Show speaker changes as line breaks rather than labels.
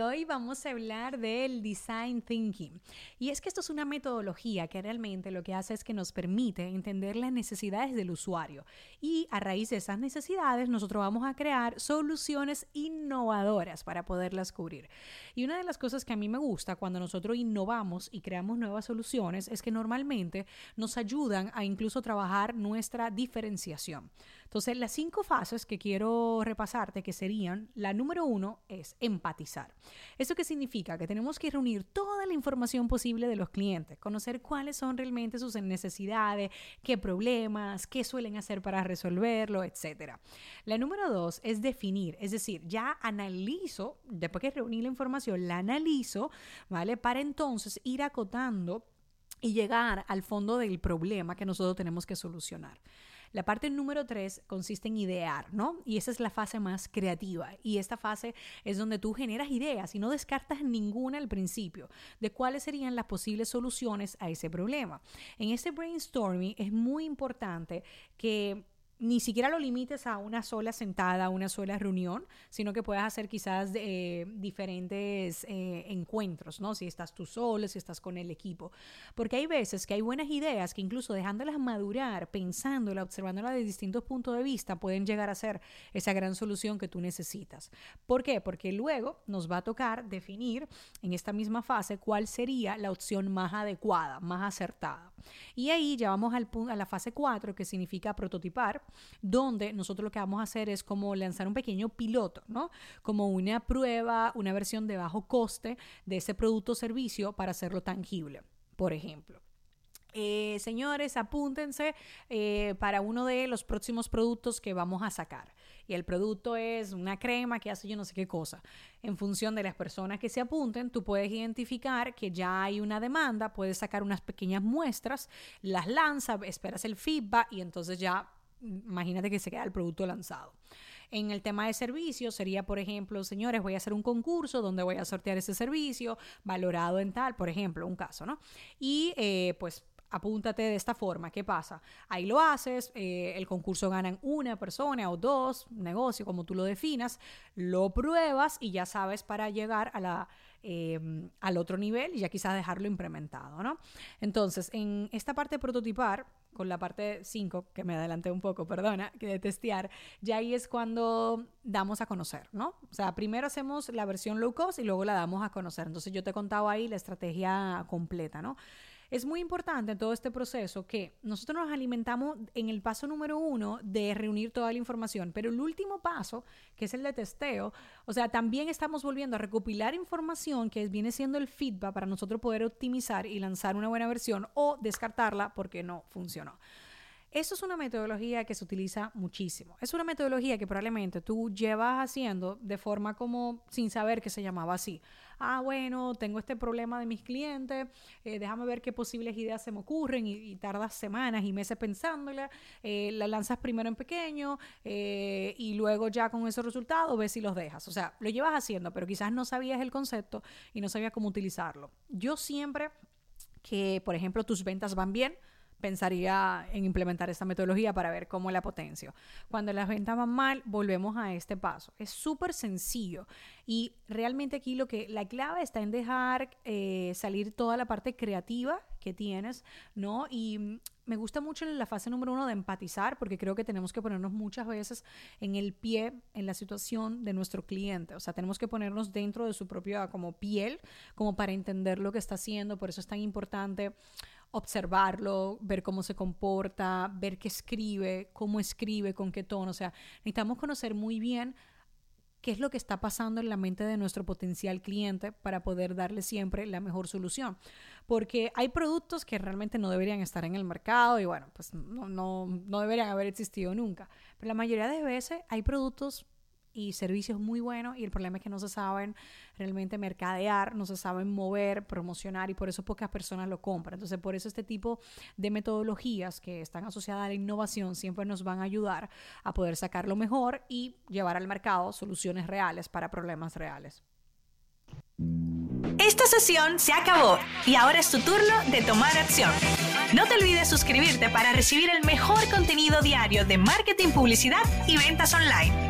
Hoy vamos a hablar del design thinking. Y es que esto es una metodología que realmente lo que hace es que nos permite entender las necesidades del usuario. Y a raíz de esas necesidades nosotros vamos a crear soluciones innovadoras para poderlas cubrir. Y una de las cosas que a mí me gusta cuando nosotros innovamos y creamos nuevas soluciones es que normalmente nos ayudan a incluso trabajar nuestra diferenciación. Entonces, las cinco fases que quiero repasarte, que serían, la número uno es empatizar. ¿Eso qué significa? Que tenemos que reunir toda la información posible de los clientes, conocer cuáles son realmente sus necesidades, qué problemas, qué suelen hacer para resolverlo, etc. La número dos es definir, es decir, ya analizo, después que reuní la información, la analizo, ¿vale? Para entonces ir acotando y llegar al fondo del problema que nosotros tenemos que solucionar. La parte número tres consiste en idear, ¿no? Y esa es la fase más creativa. Y esta fase es donde tú generas ideas y no descartas ninguna al principio de cuáles serían las posibles soluciones a ese problema. En este brainstorming es muy importante que ni siquiera lo limites a una sola sentada, a una sola reunión, sino que puedas hacer quizás eh, diferentes eh, encuentros, ¿no? Si estás tú solo, si estás con el equipo. Porque hay veces que hay buenas ideas que incluso dejándolas madurar, pensándolas, observándolas de distintos puntos de vista, pueden llegar a ser esa gran solución que tú necesitas. ¿Por qué? Porque luego nos va a tocar definir en esta misma fase cuál sería la opción más adecuada, más acertada. Y ahí ya vamos al, a la fase 4, que significa prototipar donde nosotros lo que vamos a hacer es como lanzar un pequeño piloto, ¿no? Como una prueba, una versión de bajo coste de ese producto o servicio para hacerlo tangible, por ejemplo. Eh, señores, apúntense eh, para uno de los próximos productos que vamos a sacar. Y el producto es una crema que hace yo no sé qué cosa. En función de las personas que se apunten, tú puedes identificar que ya hay una demanda, puedes sacar unas pequeñas muestras, las lanzas, esperas el feedback y entonces ya imagínate que se queda el producto lanzado. En el tema de servicios sería, por ejemplo, señores, voy a hacer un concurso donde voy a sortear ese servicio valorado en tal, por ejemplo, un caso, ¿no? Y eh, pues apúntate de esta forma. ¿Qué pasa? Ahí lo haces, eh, el concurso ganan una persona o dos, negocio, como tú lo definas, lo pruebas y ya sabes para llegar a la, em, al otro nivel y ya quizás dejarlo implementado, ¿no? Entonces, en esta parte de prototipar, con la parte 5, que me adelanté un poco, perdona, que de testear, ya ahí es cuando damos a conocer, ¿no? O sea, primero hacemos la versión low cost y luego la damos a conocer. Entonces yo te he contado ahí la estrategia completa, ¿no? Es muy importante en todo este proceso que nosotros nos alimentamos en el paso número uno de reunir toda la información, pero el último paso, que es el de testeo, o sea, también estamos volviendo a recopilar información que viene siendo el feedback para nosotros poder optimizar y lanzar una buena versión o descartarla porque no funcionó. Eso es una metodología que se utiliza muchísimo. Es una metodología que probablemente tú llevas haciendo de forma como sin saber que se llamaba así. Ah, bueno, tengo este problema de mis clientes, eh, déjame ver qué posibles ideas se me ocurren y, tardas semanas y meses pensándola. Eh, la lanzas primero en pequeño eh, y luego ya con esos resultados ves si los dejas. O sea, lo llevas haciendo, pero quizás no sabías el concepto y no sabías cómo utilizarlo. Yo siempre que, por ejemplo, tus ventas van bien, pensaría en implementar esta metodología para ver cómo la potencio. Cuando las ventas van mal, volvemos a este paso. Es súper sencillo y realmente aquí lo que la clave está en dejar eh, salir toda la parte creativa que tienes, ¿no? Y me gusta mucho la fase número uno de empatizar, porque creo que tenemos que ponernos muchas veces en el pie, en la situación de nuestro cliente. O sea, tenemos que ponernos dentro de su propia como piel, como para entender lo que está haciendo. Por eso es tan importante observarlo, ver cómo se comporta, ver qué escribe, cómo escribe, con qué tono. O sea, necesitamos conocer muy bien qué es lo que está pasando en la mente de nuestro potencial cliente para poder darle siempre la mejor solución. Porque hay productos que realmente no deberían estar en el mercado y bueno, pues no, no, no deberían haber existido nunca. Pero la mayoría de veces hay productos y servicios muy buenos y el problema es que no se saben realmente mercadear, no se saben mover, promocionar y por eso pocas personas lo compran. Entonces, por eso este tipo de metodologías que están asociadas a la innovación siempre nos van a ayudar a poder sacar lo mejor y llevar al mercado soluciones reales para problemas reales.
Esta sesión se acabó y ahora es tu turno de tomar acción. No te olvides suscribirte para recibir el mejor contenido diario de marketing, publicidad y ventas online.